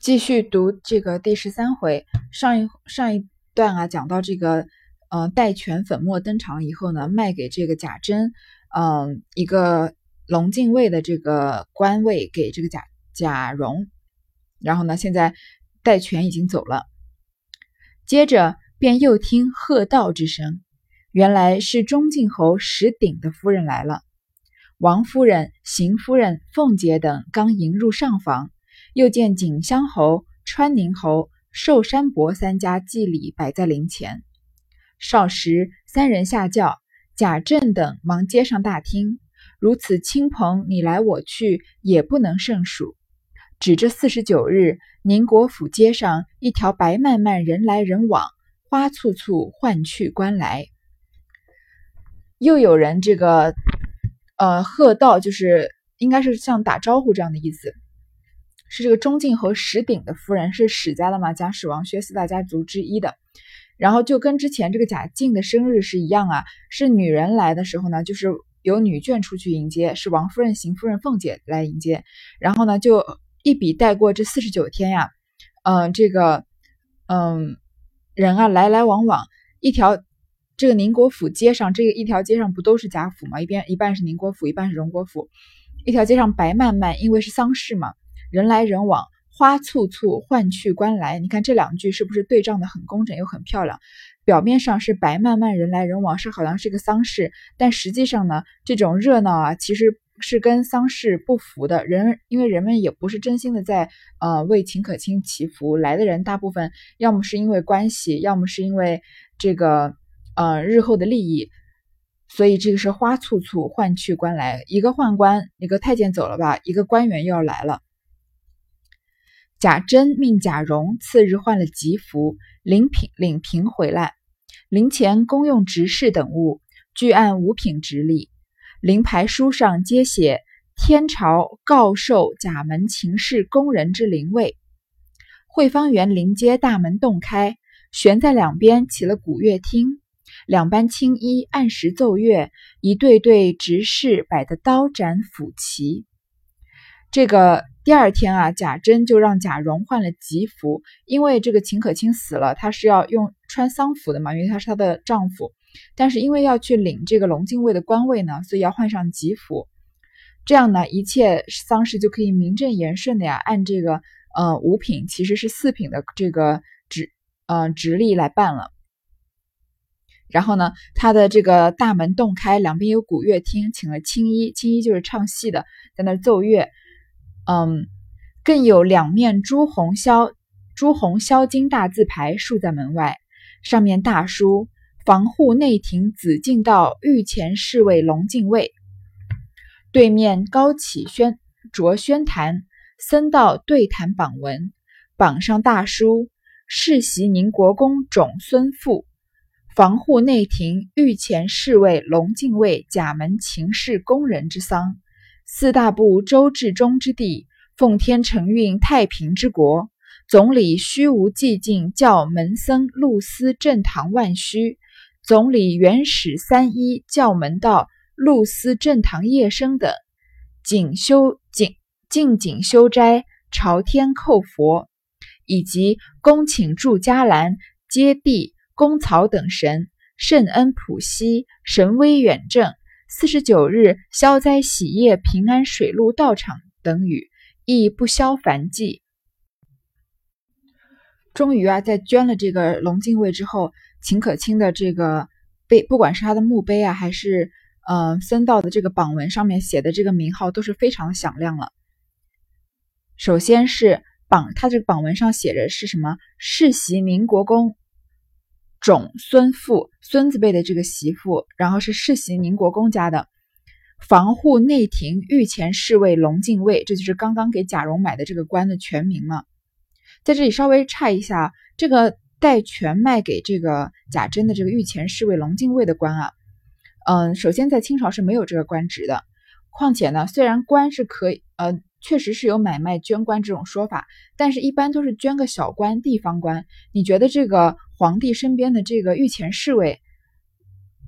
继续读这个第十三回，上一上一段啊，讲到这个，呃，戴荃粉墨登场以后呢，卖给这个贾珍，嗯，一个龙禁卫的这个官位给这个贾贾蓉，然后呢，现在戴荃已经走了，接着便又听喝道之声，原来是中靖侯石鼎的夫人来了，王夫人、邢夫人、凤姐等刚迎入上房。又见景香侯、川宁侯、寿山伯三家祭礼摆在灵前。少时，三人下轿，贾政等忙接上大厅。如此亲朋，你来我去，也不能胜数。指这四十九日，宁国府街上一条白漫漫，人来人往，花簇簇，唤去官来。又有人这个，呃，喝道，就是应该是像打招呼这样的意思。是这个中敬侯石鼎的夫人，是史家的嘛？贾史王薛四大家族之一的。然后就跟之前这个贾静的生日是一样啊，是女人来的时候呢，就是由女眷出去迎接，是王夫人、邢夫人、凤姐来迎接。然后呢，就一笔带过这四十九天呀，嗯，这个，嗯，人啊来来往往，一条这个宁国府街上，这个一条街上不都是贾府吗？一边一半是宁国府，一半是荣国府，一条街上白漫漫，因为是丧事嘛。人来人往，花簇簇，换去官来。你看这两句是不是对仗的很工整又很漂亮？表面上是白漫漫，人来人往，是好像是个丧事，但实际上呢，这种热闹啊，其实是跟丧事不符的。人因为人们也不是真心的在呃为秦可卿祈福，来的人大部分要么是因为关系，要么是因为这个呃日后的利益，所以这个是花簇簇，换去官来。一个宦官，一个太监走了吧，一个官员又要来了。贾珍命贾蓉次日换了吉服，领品领平回来。陵前公用执事等物，俱按五品直立。灵牌书上皆写天朝告授贾门秦氏宫人之灵位。汇芳园临街大门洞开，悬在两边起了古乐厅，两班青衣按时奏乐，一对对执事摆的刀斩斧齐。这个。第二天啊，贾珍就让贾蓉换了吉服，因为这个秦可卿死了，她是要用穿丧服的嘛，因为她是她的丈夫。但是因为要去领这个龙禁卫的官位呢，所以要换上吉服。这样呢，一切丧事就可以名正言顺的呀，按这个呃五品其实是四品的这个直呃直隶来办了。然后呢，他的这个大门洞开，两边有古乐厅，请了青衣，青衣就是唱戏的，在那奏乐。嗯，更有两面朱红销朱红销金大字牌竖在门外，上面大书“防护内廷紫禁道御前侍卫龙禁卫”。对面高起宣卓宣坛僧道对谈榜文，榜上大书“世袭宁国公种孙父，防护内廷御前侍卫龙禁卫甲门秦氏宫人之丧”。四大部周至中之地，奉天承运太平之国。总理虚无寂静，教门僧露司正堂万虚。总理元始三一，教门道露司正堂夜生等。谨修谨敬谨修斋，朝天叩佛，以及恭请祝家兰、揭谛、公曹等神，圣恩普希，神威远正。四十九日消灾喜业平安水陆道场等语，亦不消凡迹。终于啊，在捐了这个龙禁卫之后，秦可卿的这个碑，不管是他的墓碑啊，还是嗯僧道的这个榜文上面写的这个名号，都是非常的响亮了。首先是榜，他这个榜文上写着是什么？世袭宁国公。种孙妇，孙子辈的这个媳妇，然后是世袭宁国公家的，防护内廷御前侍卫龙禁卫，这就是刚刚给贾蓉买的这个官的全名嘛。在这里稍微差一下，这个戴荃卖给这个贾珍的这个御前侍卫龙禁卫的官啊，嗯，首先在清朝是没有这个官职的，况且呢，虽然官是可以，呃。确实是有买卖捐官这种说法，但是一般都是捐个小官、地方官。你觉得这个皇帝身边的这个御前侍卫，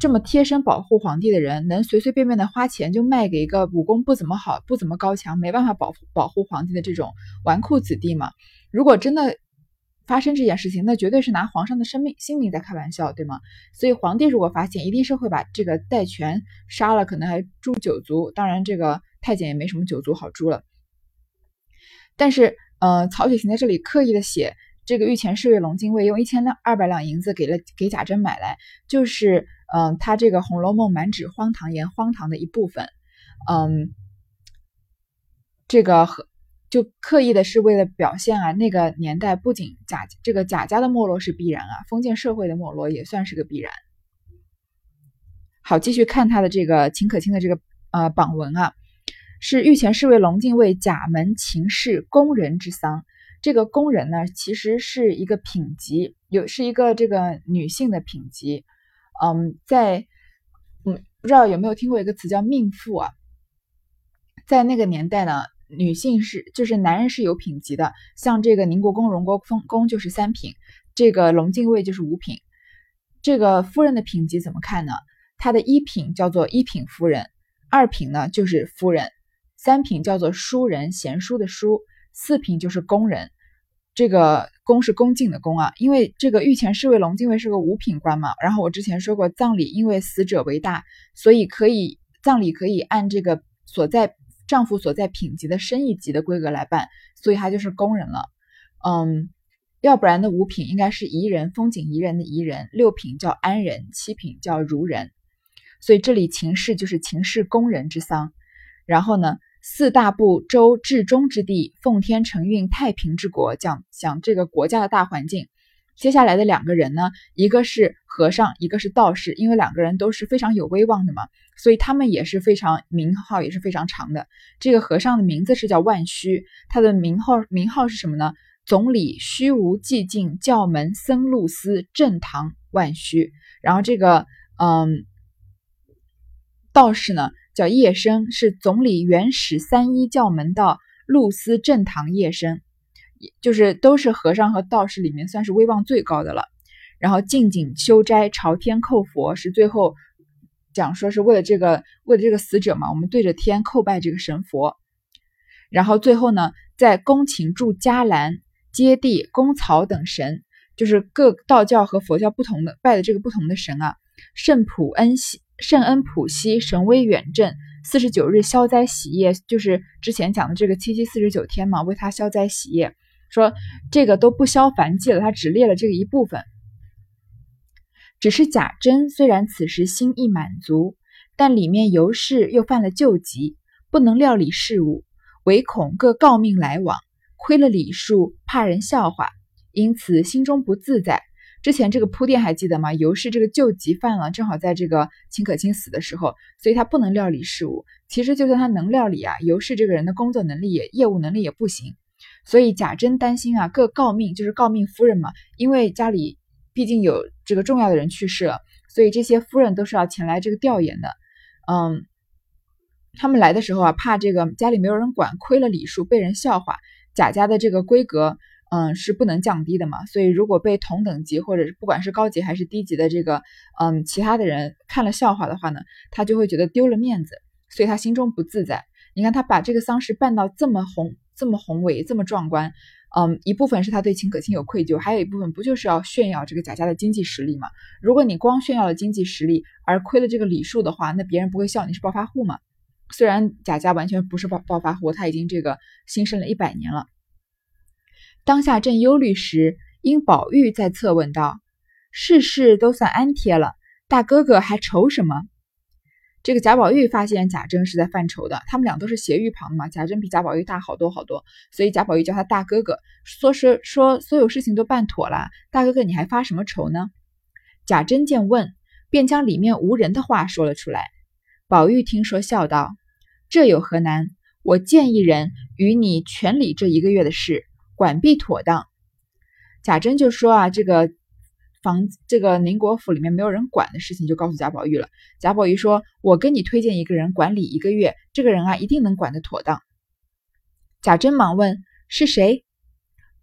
这么贴身保护皇帝的人，能随随便便的花钱就卖给一个武功不怎么好、不怎么高强、没办法保护保护皇帝的这种纨绔子弟吗？如果真的发生这件事情，那绝对是拿皇上的生命性命在开玩笑，对吗？所以皇帝如果发现，一定是会把这个戴权杀了，可能还诛九族。当然，这个太监也没什么九族好诛了。但是，呃，曹雪芹在这里刻意的写。这个御前侍卫龙精卫用一千两二百两银子给了给贾珍买来，就是嗯，他这个《红楼梦》满纸荒唐言荒唐的一部分，嗯，这个和就刻意的是为了表现啊，那个年代不仅贾这个贾家的没落是必然啊，封建社会的没落也算是个必然。好，继续看他的这个秦可卿的这个呃榜文啊，是御前侍卫龙禁卫贾门秦氏宫人之丧。这个宫人呢，其实是一个品级，有是一个这个女性的品级。嗯，在嗯，不知道有没有听过一个词叫命妇啊？在那个年代呢，女性是就是男人是有品级的，像这个宁国公、荣国公公就是三品，这个龙禁卫就是五品。这个夫人的品级怎么看呢？她的一品叫做一品夫人，二品呢就是夫人，三品叫做淑人，贤淑的淑。四品就是宫人，这个宫是恭敬的宫啊，因为这个御前侍卫龙禁卫是个五品官嘛。然后我之前说过，葬礼因为死者为大，所以可以葬礼可以按这个所在丈夫所在品级的升一级的规格来办，所以他就是宫人了。嗯，要不然的五品应该是宜人，风景宜人的宜人，六品叫安人，七品叫如人。所以这里秦氏就是秦氏宫人之丧。然后呢？四大部洲至中之地，奉天承运，太平之国。讲讲这个国家的大环境。接下来的两个人呢，一个是和尚，一个是道士。因为两个人都是非常有威望的嘛，所以他们也是非常名号也是非常长的。这个和尚的名字是叫万虚，他的名号名号是什么呢？总理虚无寂静教门僧路司正堂万虚。然后这个嗯，道士呢？叫叶生，是总理元始三一教门的陆思正堂叶生，就是都是和尚和道士里面算是威望最高的了。然后静景修斋朝天叩佛，是最后讲说是为了这个为了这个死者嘛，我们对着天叩拜这个神佛。然后最后呢，在宫寝住伽蓝、接地、公曹等神，就是各道教和佛教不同的拜的这个不同的神啊，圣普恩喜。圣恩普西神威远镇，四十九日消灾喜业，就是之前讲的这个七七四十九天嘛，为他消灾喜业。说这个都不消凡忌了，他只列了这个一部分。只是贾珍虽然此时心意满足，但里面尤氏又犯了旧疾，不能料理事务，唯恐各诰命来往，亏了礼数，怕人笑话，因此心中不自在。之前这个铺垫还记得吗？尤氏这个旧疾犯了，正好在这个秦可卿死的时候，所以他不能料理事务。其实就算他能料理啊，尤氏这个人的工作能力也业务能力也不行。所以贾珍担心啊，各诰命就是诰命夫人嘛，因为家里毕竟有这个重要的人去世了，所以这些夫人都是要前来这个调研的。嗯，他们来的时候啊，怕这个家里没有人管，亏了礼数，被人笑话。贾家的这个规格。嗯，是不能降低的嘛，所以如果被同等级或者是不管是高级还是低级的这个嗯其他的人看了笑话的话呢，他就会觉得丢了面子，所以他心中不自在。你看他把这个丧事办到这么宏这么宏伟这么壮观，嗯，一部分是他对秦可卿有愧疚，还有一部分不就是要炫耀这个贾家的经济实力嘛？如果你光炫耀了经济实力而亏了这个礼数的话，那别人不会笑你是暴发户嘛？虽然贾家完全不是暴暴发户，他已经这个兴盛了一百年了。当下正忧虑时，因宝玉在侧问道：“事事都算安贴了，大哥哥还愁什么？”这个贾宝玉发现贾珍是在犯愁的，他们俩都是斜玉旁的嘛，贾珍比贾宝玉大好多好多，所以贾宝玉叫他大哥哥，说是说所有事情都办妥了，大哥哥你还发什么愁呢？贾珍见问，便将里面无人的话说了出来。宝玉听说，笑道：“这有何难？我见一人与你全理这一个月的事。”管必妥当，贾珍就说啊，这个房这个宁国府里面没有人管的事情，就告诉贾宝玉了。贾宝玉说：“我跟你推荐一个人管理一个月，这个人啊一定能管得妥当。”贾珍忙问：“是谁？”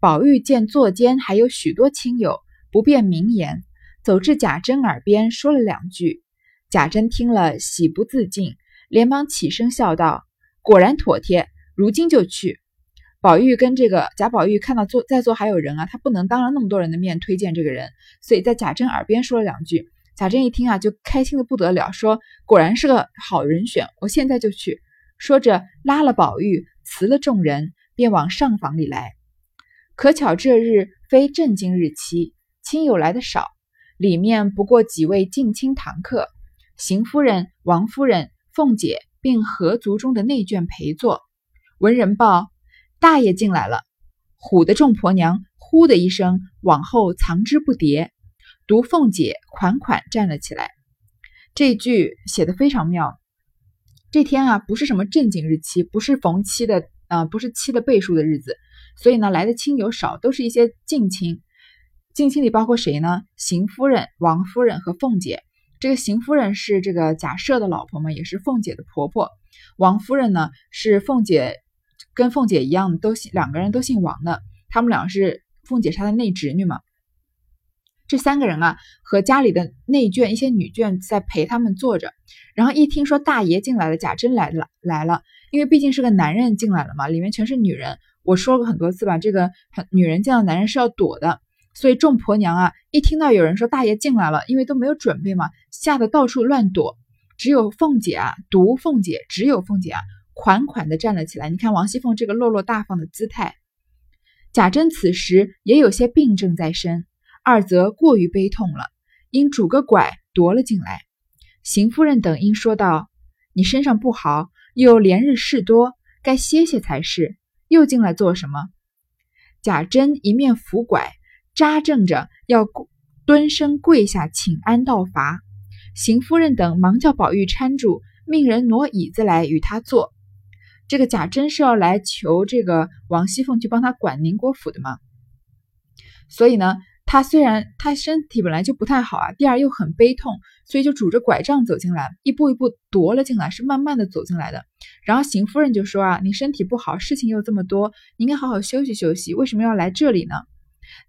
宝玉见座间还有许多亲友，不便明言，走至贾珍耳边说了两句。贾珍听了，喜不自禁，连忙起身笑道：“果然妥帖，如今就去。”宝玉跟这个贾宝玉看到坐在座还有人啊，他不能当着那么多人的面推荐这个人，所以在贾珍耳边说了两句。贾珍一听啊，就开心的不得了，说：“果然是个好人选，我现在就去。”说着拉了宝玉，辞了众人，便往上房里来。可巧这日非正经日期，亲友来的少，里面不过几位近亲堂客，邢夫人、王夫人、凤姐，并合族中的内眷陪坐。闻人报。大爷进来了，唬得众婆娘呼的一声往后藏之不迭。独凤姐款款站了起来。这句写的非常妙。这天啊，不是什么正经日期，不是逢七的啊，不是七的倍数的日子，所以呢，来的亲友少，都是一些近亲。近亲里包括谁呢？邢夫人、王夫人和凤姐。这个邢夫人是这个贾赦的老婆嘛，也是凤姐的婆婆。王夫人呢，是凤姐。跟凤姐一样，都姓两个人都姓王的，他们俩是凤姐是她的内侄女嘛。这三个人啊，和家里的内眷一些女眷在陪他们坐着，然后一听说大爷进来了，贾珍来了来了，因为毕竟是个男人进来了嘛，里面全是女人。我说过很多次吧，这个女人见到男人是要躲的，所以众婆娘啊，一听到有人说大爷进来了，因为都没有准备嘛，吓得到处乱躲。只有凤姐啊，独凤姐，只有凤姐啊。款款的站了起来，你看王熙凤这个落落大方的姿态。贾珍此时也有些病症在身，二则过于悲痛了，因拄个拐踱了进来。邢夫人等因说道：“你身上不好，又连日事多，该歇歇才是，又进来做什么？”贾珍一面扶拐，扎正着要蹲身跪下请安道罚。邢夫人等忙叫宝玉搀住，命人挪椅子来与他坐。这个贾珍是要来求这个王熙凤去帮他管宁国府的吗？所以呢，他虽然他身体本来就不太好啊，第二又很悲痛，所以就拄着拐杖走进来，一步一步踱了进来，是慢慢的走进来的。然后邢夫人就说啊，你身体不好，事情又这么多，你应该好好休息休息，为什么要来这里呢？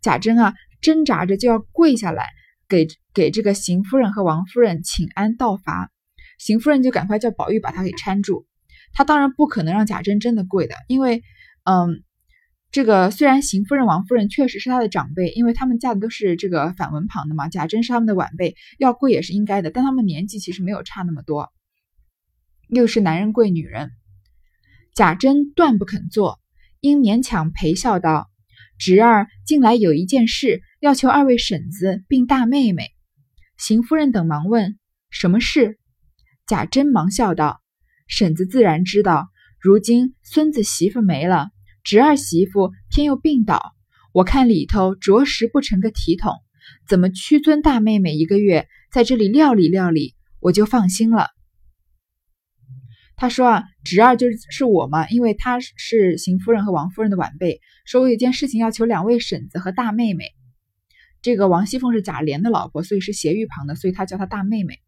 贾珍啊，挣扎着就要跪下来给给这个邢夫人和王夫人请安道罚，邢夫人就赶快叫宝玉把他给搀住。他当然不可能让贾珍真的跪的，因为，嗯，这个虽然邢夫人、王夫人确实是他的长辈，因为他们嫁的都是这个反文旁的嘛，贾珍是他们的晚辈，要跪也是应该的，但他们年纪其实没有差那么多，又是男人跪女人，贾珍断不肯坐，因勉强陪笑道：“侄儿近来有一件事，要求二位婶子并大妹妹。”邢夫人等忙问：“什么事？”贾珍忙笑道。婶子自然知道，如今孙子媳妇没了，侄儿媳妇偏又病倒，我看里头着实不成个体统，怎么屈尊大妹妹一个月在这里料理料理，我就放心了。他说啊，侄儿就是是我嘛，因为他是邢夫人和王夫人的晚辈，说我有件事情要求两位婶子和大妹妹。这个王熙凤是贾琏的老婆，所以是斜玉旁的，所以他叫她大妹妹。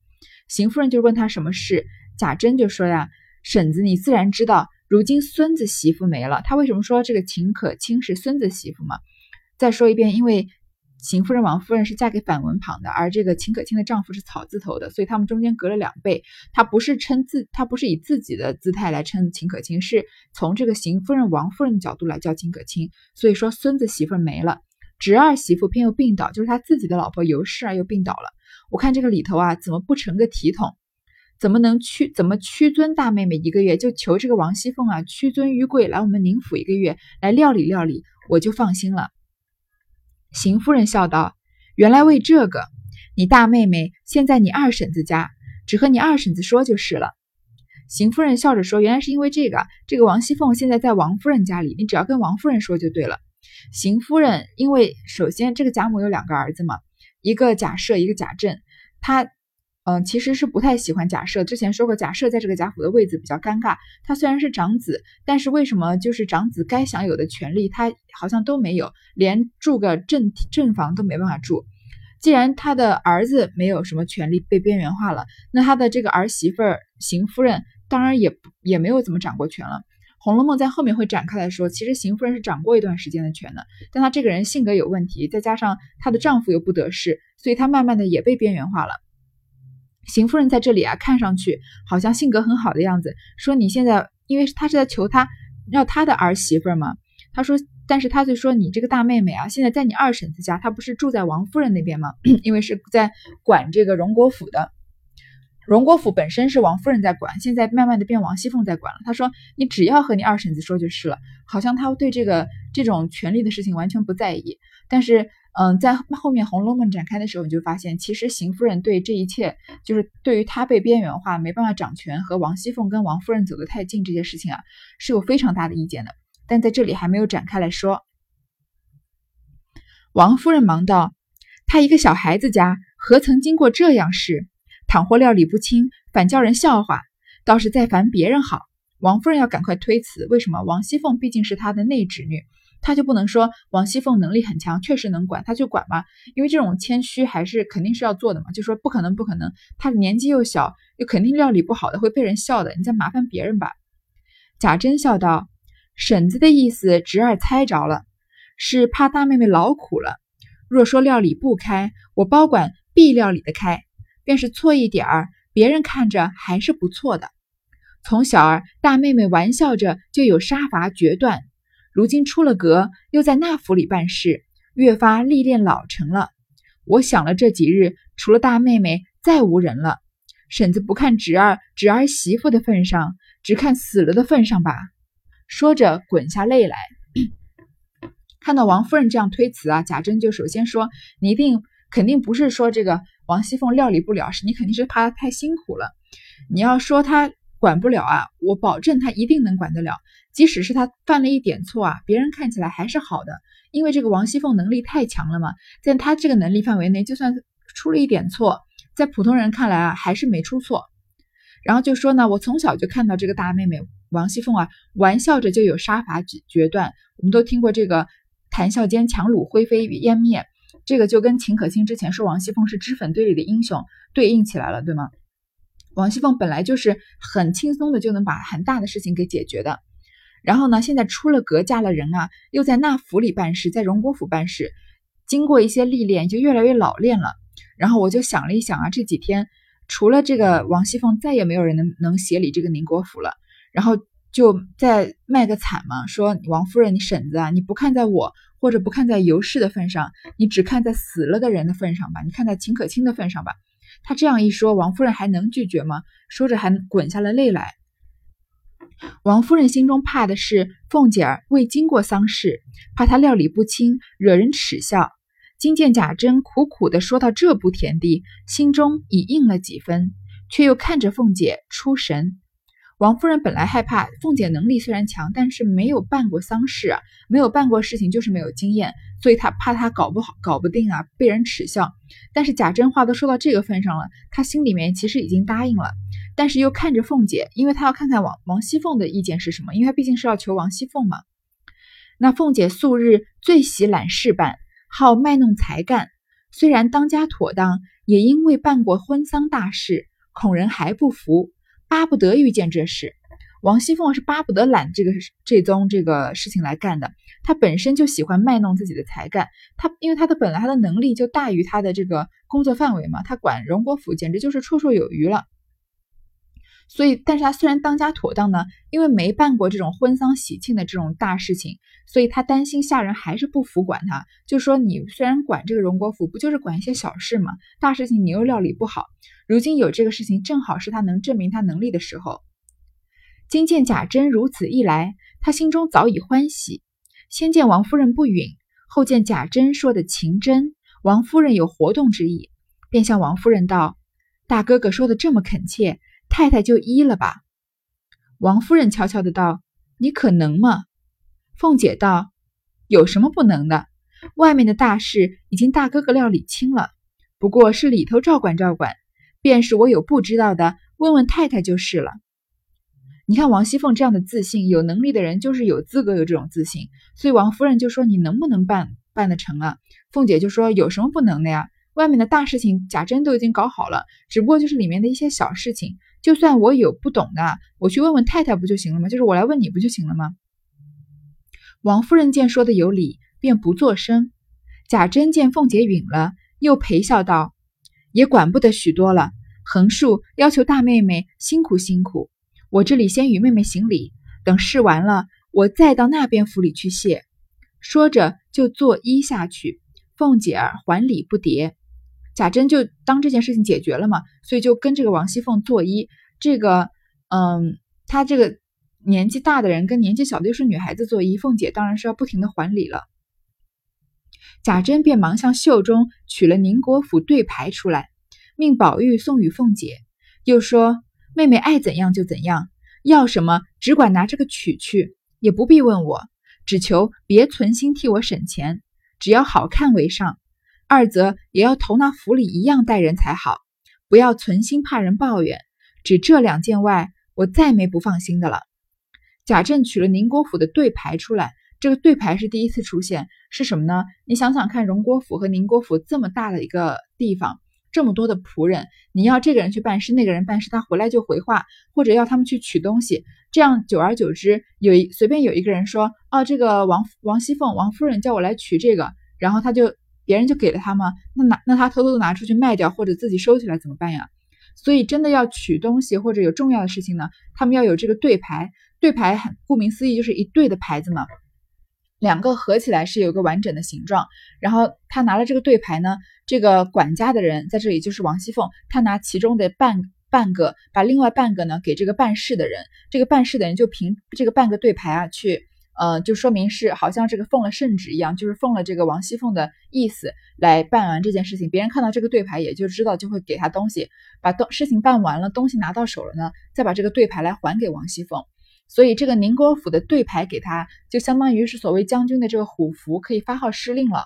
邢夫人就问他什么事。贾珍就说呀：“婶子，你自然知道，如今孙子媳妇没了。他为什么说这个秦可卿是孙子媳妇嘛？再说一遍，因为邢夫人、王夫人是嫁给反文旁的，而这个秦可卿的丈夫是草字头的，所以他们中间隔了两辈。他不是称自，他不是以自己的姿态来称秦可卿，是从这个邢夫人、王夫人的角度来叫秦可卿。所以说，孙子媳妇没了，侄儿媳妇偏又病倒，就是他自己的老婆尤氏啊又病倒了。我看这个里头啊，怎么不成个体统？”怎么能屈？怎么屈尊大妹妹一个月？就求这个王熙凤啊，屈尊于贵来我们宁府一个月来料理料理，我就放心了。邢夫人笑道：“原来为这个，你大妹妹现在你二婶子家，只和你二婶子说就是了。”邢夫人笑着说：“原来是因为这个，这个王熙凤现在在王夫人家里，你只要跟王夫人说就对了。”邢夫人因为首先这个贾母有两个儿子嘛，一个贾赦，一个贾政，他。嗯，其实是不太喜欢贾赦。之前说过，贾赦在这个贾府的位子比较尴尬。他虽然是长子，但是为什么就是长子该享有的权利，他好像都没有，连住个正正房都没办法住。既然他的儿子没有什么权利被边缘化了，那他的这个儿媳妇邢夫人当然也也没有怎么掌过权了。《红楼梦》在后面会展开来说，其实邢夫人是掌过一段时间的权的，但她这个人性格有问题，再加上她的丈夫又不得势，所以她慢慢的也被边缘化了。邢夫人在这里啊，看上去好像性格很好的样子。说你现在，因为他是在求他要他的儿媳妇嘛。他说，但是他就说你这个大妹妹啊，现在在你二婶子家，她不是住在王夫人那边吗？因为是在管这个荣国府的。荣国府本身是王夫人在管，现在慢慢的变王熙凤在管了。他说你只要和你二婶子说就是了，好像他对这个这种权力的事情完全不在意。但是。嗯，在后面《红楼梦》展开的时候，你就发现，其实邢夫人对这一切，就是对于她被边缘化、没办法掌权，和王熙凤跟王夫人走得太近这些事情啊，是有非常大的意见的。但在这里还没有展开来说。王夫人忙道：“她一个小孩子家，何曾经过这样事？倘或料理不清，反叫人笑话，倒是再烦别人好。”王夫人要赶快推辞，为什么？王熙凤毕竟是她的内侄女。他就不能说王熙凤能力很强，确实能管，他就管嘛。因为这种谦虚还是肯定是要做的嘛。就说不可能，不可能，他年纪又小，又肯定料理不好的，会被人笑的。你再麻烦别人吧。贾珍笑道：“婶子的意思，侄儿猜着了，是怕大妹妹劳苦了。若说料理不开，我包管必料理得开。便是错一点儿，别人看着还是不错的。从小儿大妹妹玩笑着就有杀伐决断。”如今出了阁，又在那府里办事，越发历练老成了。我想了这几日，除了大妹妹，再无人了。婶子不看侄儿、侄儿媳妇的份上，只看死了的份上吧。说着，滚下泪来。看到王夫人这样推辞啊，贾珍就首先说：“你一定肯定不是说这个王熙凤料理不了，是你肯定是怕她太辛苦了。你要说她管不了啊，我保证他一定能管得了。”即使是他犯了一点错啊，别人看起来还是好的，因为这个王熙凤能力太强了嘛，在他这个能力范围内，就算出了一点错，在普通人看来啊，还是没出错。然后就说呢，我从小就看到这个大妹妹王熙凤啊，玩笑着就有杀伐决决断。我们都听过这个谈笑间樯橹灰飞烟灭，这个就跟秦可卿之前说王熙凤是脂粉堆里的英雄对应起来了，对吗？王熙凤本来就是很轻松的就能把很大的事情给解决的。然后呢？现在出了阁嫁了人啊，又在那府里办事，在荣国府办事，经过一些历练，就越来越老练了。然后我就想了一想啊，这几天除了这个王熙凤，再也没有人能能协理这个宁国府了。然后就再卖个惨嘛，说王夫人，你婶子啊，你不看在我或者不看在尤氏的份上，你只看在死了的人的份上吧，你看在秦可卿的份上吧。他这样一说，王夫人还能拒绝吗？说着还滚下了泪来。王夫人心中怕的是凤姐儿未经过丧事，怕她料理不清，惹人耻笑。今见贾珍苦苦的说到这步田地，心中已应了几分，却又看着凤姐出神。王夫人本来害怕凤姐能力虽然强，但是没有办过丧事啊，没有办过事情就是没有经验，所以他怕他搞不好、搞不定啊，被人耻笑。但是贾珍话都说到这个份上了，他心里面其实已经答应了。但是又看着凤姐，因为他要看看王王熙凤的意见是什么，因为他毕竟是要求王熙凤嘛。那凤姐素日最喜揽事办，好卖弄才干，虽然当家妥当，也因为办过婚丧大事，恐人还不服，巴不得遇见这事。王熙凤是巴不得揽这个这宗这个事情来干的，她本身就喜欢卖弄自己的才干，她因为她的本来她的能力就大于她的这个工作范围嘛，她管荣国府简直就是绰绰有余了。所以，但是他虽然当家妥当呢，因为没办过这种婚丧喜庆的这种大事情，所以他担心下人还是不服管他，就说你虽然管这个荣国府，不就是管一些小事吗？大事情你又料理不好。如今有这个事情，正好是他能证明他能力的时候。今见贾珍如此一来，他心中早已欢喜。先见王夫人不允，后见贾珍说的情真，王夫人有活动之意，便向王夫人道：“大哥哥说的这么恳切。”太太就依了吧。王夫人悄悄的道：“你可能吗？”凤姐道：“有什么不能的？外面的大事已经大哥哥料理清了，不过是里头照管照管。便是我有不知道的，问问太太就是了。”你看王熙凤这样的自信，有能力的人就是有资格有这种自信。所以王夫人就说：“你能不能办办得成啊？”凤姐就说：“有什么不能的呀？外面的大事情贾珍都已经搞好了，只不过就是里面的一些小事情。”就算我有不懂的，我去问问太太不就行了吗？就是我来问你不就行了吗？王夫人见说的有理，便不作声。贾珍见凤姐允了，又陪笑道：“也管不得许多了。横竖要求大妹妹辛苦辛苦。我这里先与妹妹行礼，等事完了，我再到那边府里去谢。说着就作揖下去。凤姐儿还礼不迭。贾珍就当这件事情解决了嘛，所以就跟这个王熙凤作揖。这个，嗯，他这个年纪大的人跟年纪小的又是女孩子作揖，凤姐当然是要不停的还礼了。贾珍便忙向袖中取了宁国府对牌出来，命宝玉送与凤姐，又说：“妹妹爱怎样就怎样，要什么只管拿这个取去，也不必问我，只求别存心替我省钱，只要好看为上。二则也要同那府里一样待人才好，不要存心怕人抱怨。只这两件外，我再没不放心的了。”贾政取了宁国府的对牌出来。这个对牌是第一次出现，是什么呢？你想想看，荣国府和宁国府这么大的一个地方，这么多的仆人，你要这个人去办事，那个人办事，他回来就回话，或者要他们去取东西，这样久而久之，有一随便有一个人说，哦，这个王王熙凤王夫人叫我来取这个，然后他就别人就给了他吗？那拿那他偷偷的拿出去卖掉，或者自己收起来怎么办呀？所以真的要取东西或者有重要的事情呢，他们要有这个对牌，对牌很顾名思义就是一对的牌子嘛。两个合起来是有一个完整的形状，然后他拿了这个对牌呢，这个管家的人在这里就是王熙凤，他拿其中的半半个，把另外半个呢给这个办事的人，这个办事的人就凭这个半个对牌啊去，呃，就说明是好像这个奉了圣旨一样，就是奉了这个王熙凤的意思来办完这件事情，别人看到这个对牌也就知道就会给他东西，把东事情办完了，东西拿到手了呢，再把这个对牌来还给王熙凤。所以这个宁国府的对牌给他，就相当于是所谓将军的这个虎符，可以发号施令了。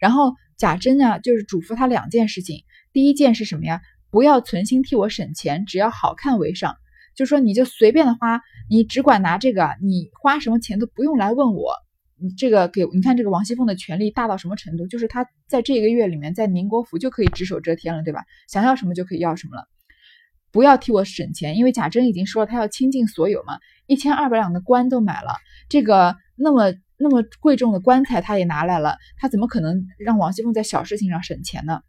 然后贾珍呢，就是嘱咐他两件事情。第一件是什么呀？不要存心替我省钱，只要好看为上。就说你就随便的花，你只管拿这个，你花什么钱都不用来问我。你这个给你看这个王熙凤的权力大到什么程度？就是她在这个月里面，在宁国府就可以只手遮天了，对吧？想要什么就可以要什么了。不要替我省钱，因为贾珍已经说了，他要倾尽所有嘛。一千二百两的棺都买了，这个那么那么贵重的棺材他也拿来了，他怎么可能让王熙凤在小事情上省钱呢？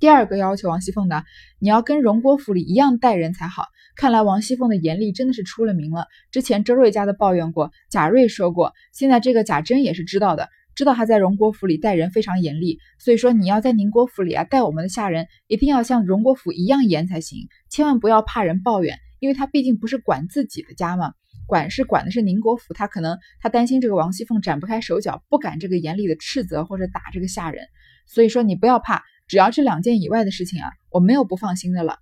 第二个要求王熙凤的，你要跟荣国府里一样待人才好。看来王熙凤的严厉真的是出了名了。之前周瑞家的抱怨过，贾瑞说过，现在这个贾珍也是知道的，知道他在荣国府里待人非常严厉。所以说你要在宁国府里啊待我们的下人，一定要像荣国府一样严才行，千万不要怕人抱怨。因为他毕竟不是管自己的家嘛，管是管的是宁国府，他可能他担心这个王熙凤展不开手脚，不敢这个严厉的斥责或者打这个下人，所以说你不要怕，只要这两件以外的事情啊，我没有不放心的了。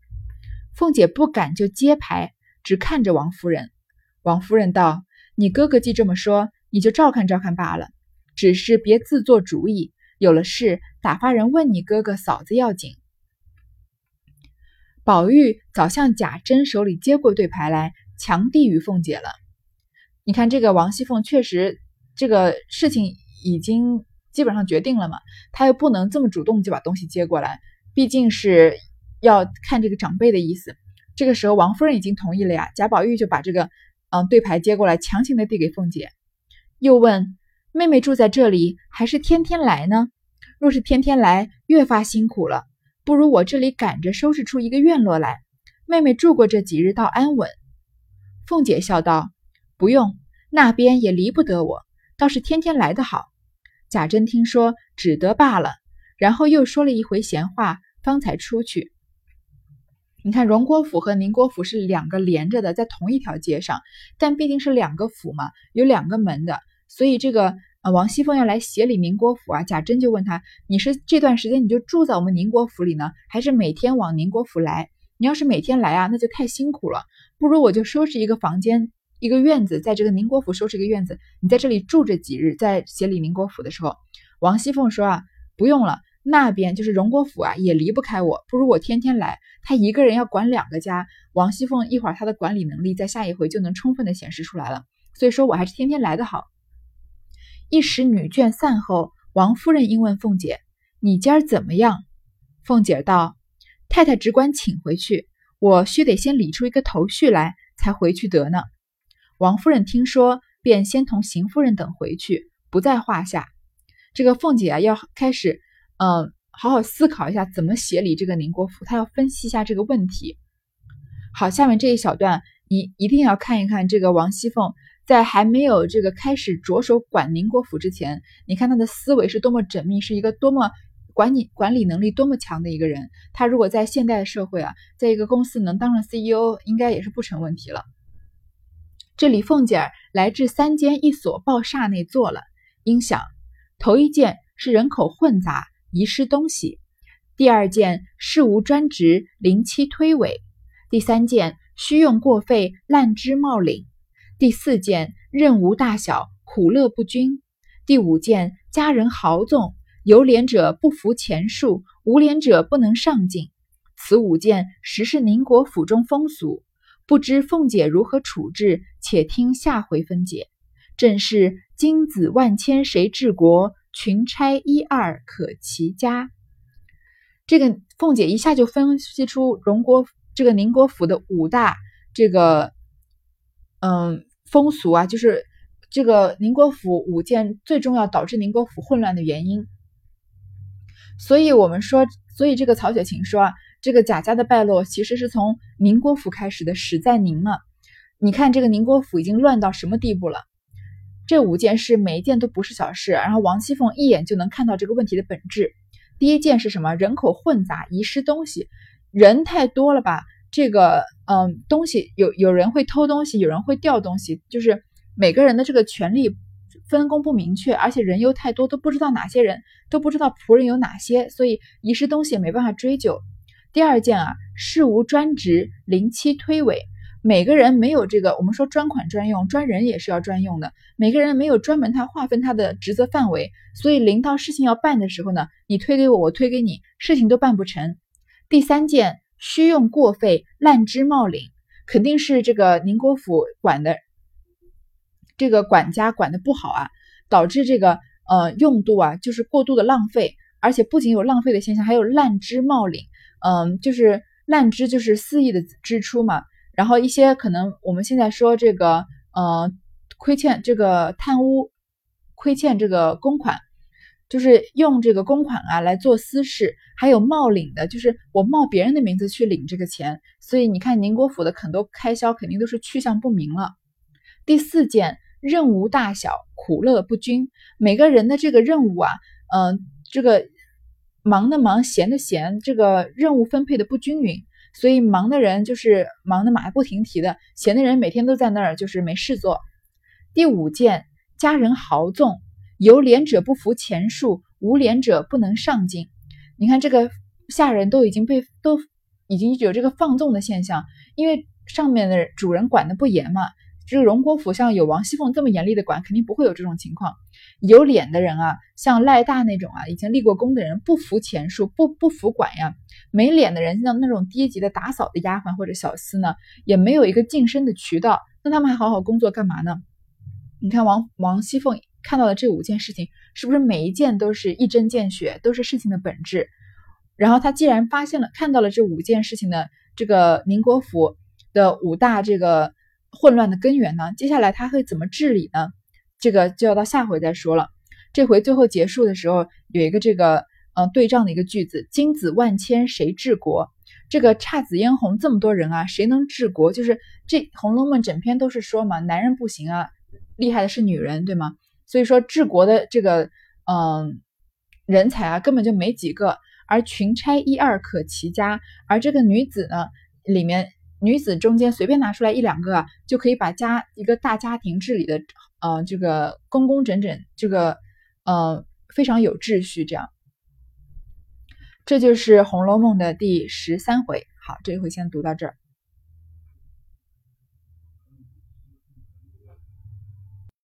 凤姐不敢就揭牌，只看着王夫人。王夫人道：“你哥哥既这么说，你就照看照看罢了，只是别自作主意，有了事打发人问你哥哥嫂子要紧。”宝玉早向贾珍手里接过对牌来，强递与凤姐了。你看，这个王熙凤确实这个事情已经基本上决定了嘛，她又不能这么主动就把东西接过来，毕竟是要看这个长辈的意思。这个时候，王夫人已经同意了呀，贾宝玉就把这个嗯对牌接过来，强行的递给凤姐，又问妹妹住在这里，还是天天来呢？若是天天来，越发辛苦了。不如我这里赶着收拾出一个院落来，妹妹住过这几日倒安稳。凤姐笑道：“不用，那边也离不得我，倒是天天来的好。”贾珍听说，只得罢了，然后又说了一回闲话，方才出去。你看，荣国府和宁国府是两个连着的，在同一条街上，但毕竟是两个府嘛，有两个门的，所以这个。王熙凤要来协理宁国府啊，贾珍就问他：“你是这段时间你就住在我们宁国府里呢，还是每天往宁国府来？你要是每天来啊，那就太辛苦了，不如我就收拾一个房间，一个院子，在这个宁国府收拾一个院子，你在这里住着几日，在协理宁国府的时候。”王熙凤说：“啊，不用了，那边就是荣国府啊，也离不开我，不如我天天来。他一个人要管两个家，王熙凤一会儿他的管理能力在下一回就能充分的显示出来了，所以说我还是天天来的好。”一时女眷散后，王夫人应问凤姐：“你今儿怎么样？”凤姐道：“太太只管请回去，我须得先理出一个头绪来，才回去得呢。”王夫人听说，便先同邢夫人等回去，不在话下。这个凤姐啊，要开始，嗯，好好思考一下怎么协理这个宁国府，她要分析一下这个问题。好，下面这一小段你一定要看一看这个王熙凤在还没有这个开始着手管宁国府之前，你看他的思维是多么缜密，是一个多么管理管理能力多么强的一个人。他如果在现代社会啊，在一个公司能当上 CEO，应该也是不成问题了。这里凤姐儿来至三间一所报厦内坐了，应想头一件是人口混杂，遗失东西；第二件事无专职，临期推诿；第三件需用过费，滥支冒领；第四件任无大小，苦乐不均；第五件家人豪纵，有脸者不服钱数，无脸者不能上进。此五件实是宁国府中风俗。不知凤姐如何处置，且听下回分解。正是金子万千谁治国？群差一二可齐家。这个凤姐一下就分析出荣国这个宁国府的五大这个嗯风俗啊，就是这个宁国府五件最重要导致宁国府混乱的原因。所以我们说，所以这个曹雪芹说啊。这个贾家的败落其实是从宁国府开始的，始在宁嘛。你看这个宁国府已经乱到什么地步了？这五件事每一件都不是小事，然后王熙凤一眼就能看到这个问题的本质。第一件是什么？人口混杂，遗失东西，人太多了吧？这个嗯，东西有有人会偷东西，有人会掉东西，就是每个人的这个权利分工不明确，而且人又太多，都不知道哪些人都不知道仆人有哪些，所以遗失东西也没办法追究。第二件啊，事无专职，临期推诿。每个人没有这个，我们说专款专用，专人也是要专用的。每个人没有专门他划分他的职责范围，所以临到事情要办的时候呢，你推给我，我推给你，事情都办不成。第三件，虚用过费，滥支冒领，肯定是这个宁国府管的这个管家管的不好啊，导致这个呃用度啊就是过度的浪费，而且不仅有浪费的现象，还有滥支冒领。嗯，就是滥支，就是肆意的支出嘛。然后一些可能我们现在说这个，呃，亏欠这个贪污，亏欠这个公款，就是用这个公款啊来做私事，还有冒领的，就是我冒别人的名字去领这个钱。所以你看宁国府的很多开销肯定都是去向不明了。第四件，任务大小，苦乐不均，每个人的这个任务啊，嗯，这个。忙的忙，闲的闲，这个任务分配的不均匀，所以忙的人就是忙的马不停蹄的，闲的人每天都在那儿就是没事做。第五件，家人豪纵，有脸者不服钱数，无脸者不能上进。你看这个下人都已经被都已经有这个放纵的现象，因为上面的主人管的不严嘛。这个荣国府像有王熙凤这么严厉的管，肯定不会有这种情况。有脸的人啊，像赖大那种啊，已经立过功的人，不服钱数，不不服管呀。没脸的人，像那种低级的打扫的丫鬟或者小厮呢，也没有一个晋升的渠道，那他们还好好工作干嘛呢？你看王王熙凤看到的这五件事情，是不是每一件都是一针见血，都是事情的本质？然后他既然发现了看到了这五件事情的这个宁国府的五大这个。混乱的根源呢？接下来他会怎么治理呢？这个就要到下回再说了。这回最后结束的时候有一个这个呃对仗的一个句子：“金子万千谁治国？”这个姹紫嫣红这么多人啊，谁能治国？就是这《红楼梦》整篇都是说嘛，男人不行啊，厉害的是女人，对吗？所以说治国的这个嗯人才啊，根本就没几个，而群差一二可齐家。而这个女子呢，里面。女子中间随便拿出来一两个，就可以把家一个大家庭治理的，呃，这个工工整整，这个，呃，非常有秩序。这样，这就是《红楼梦》的第十三回。好，这一回先读到这儿。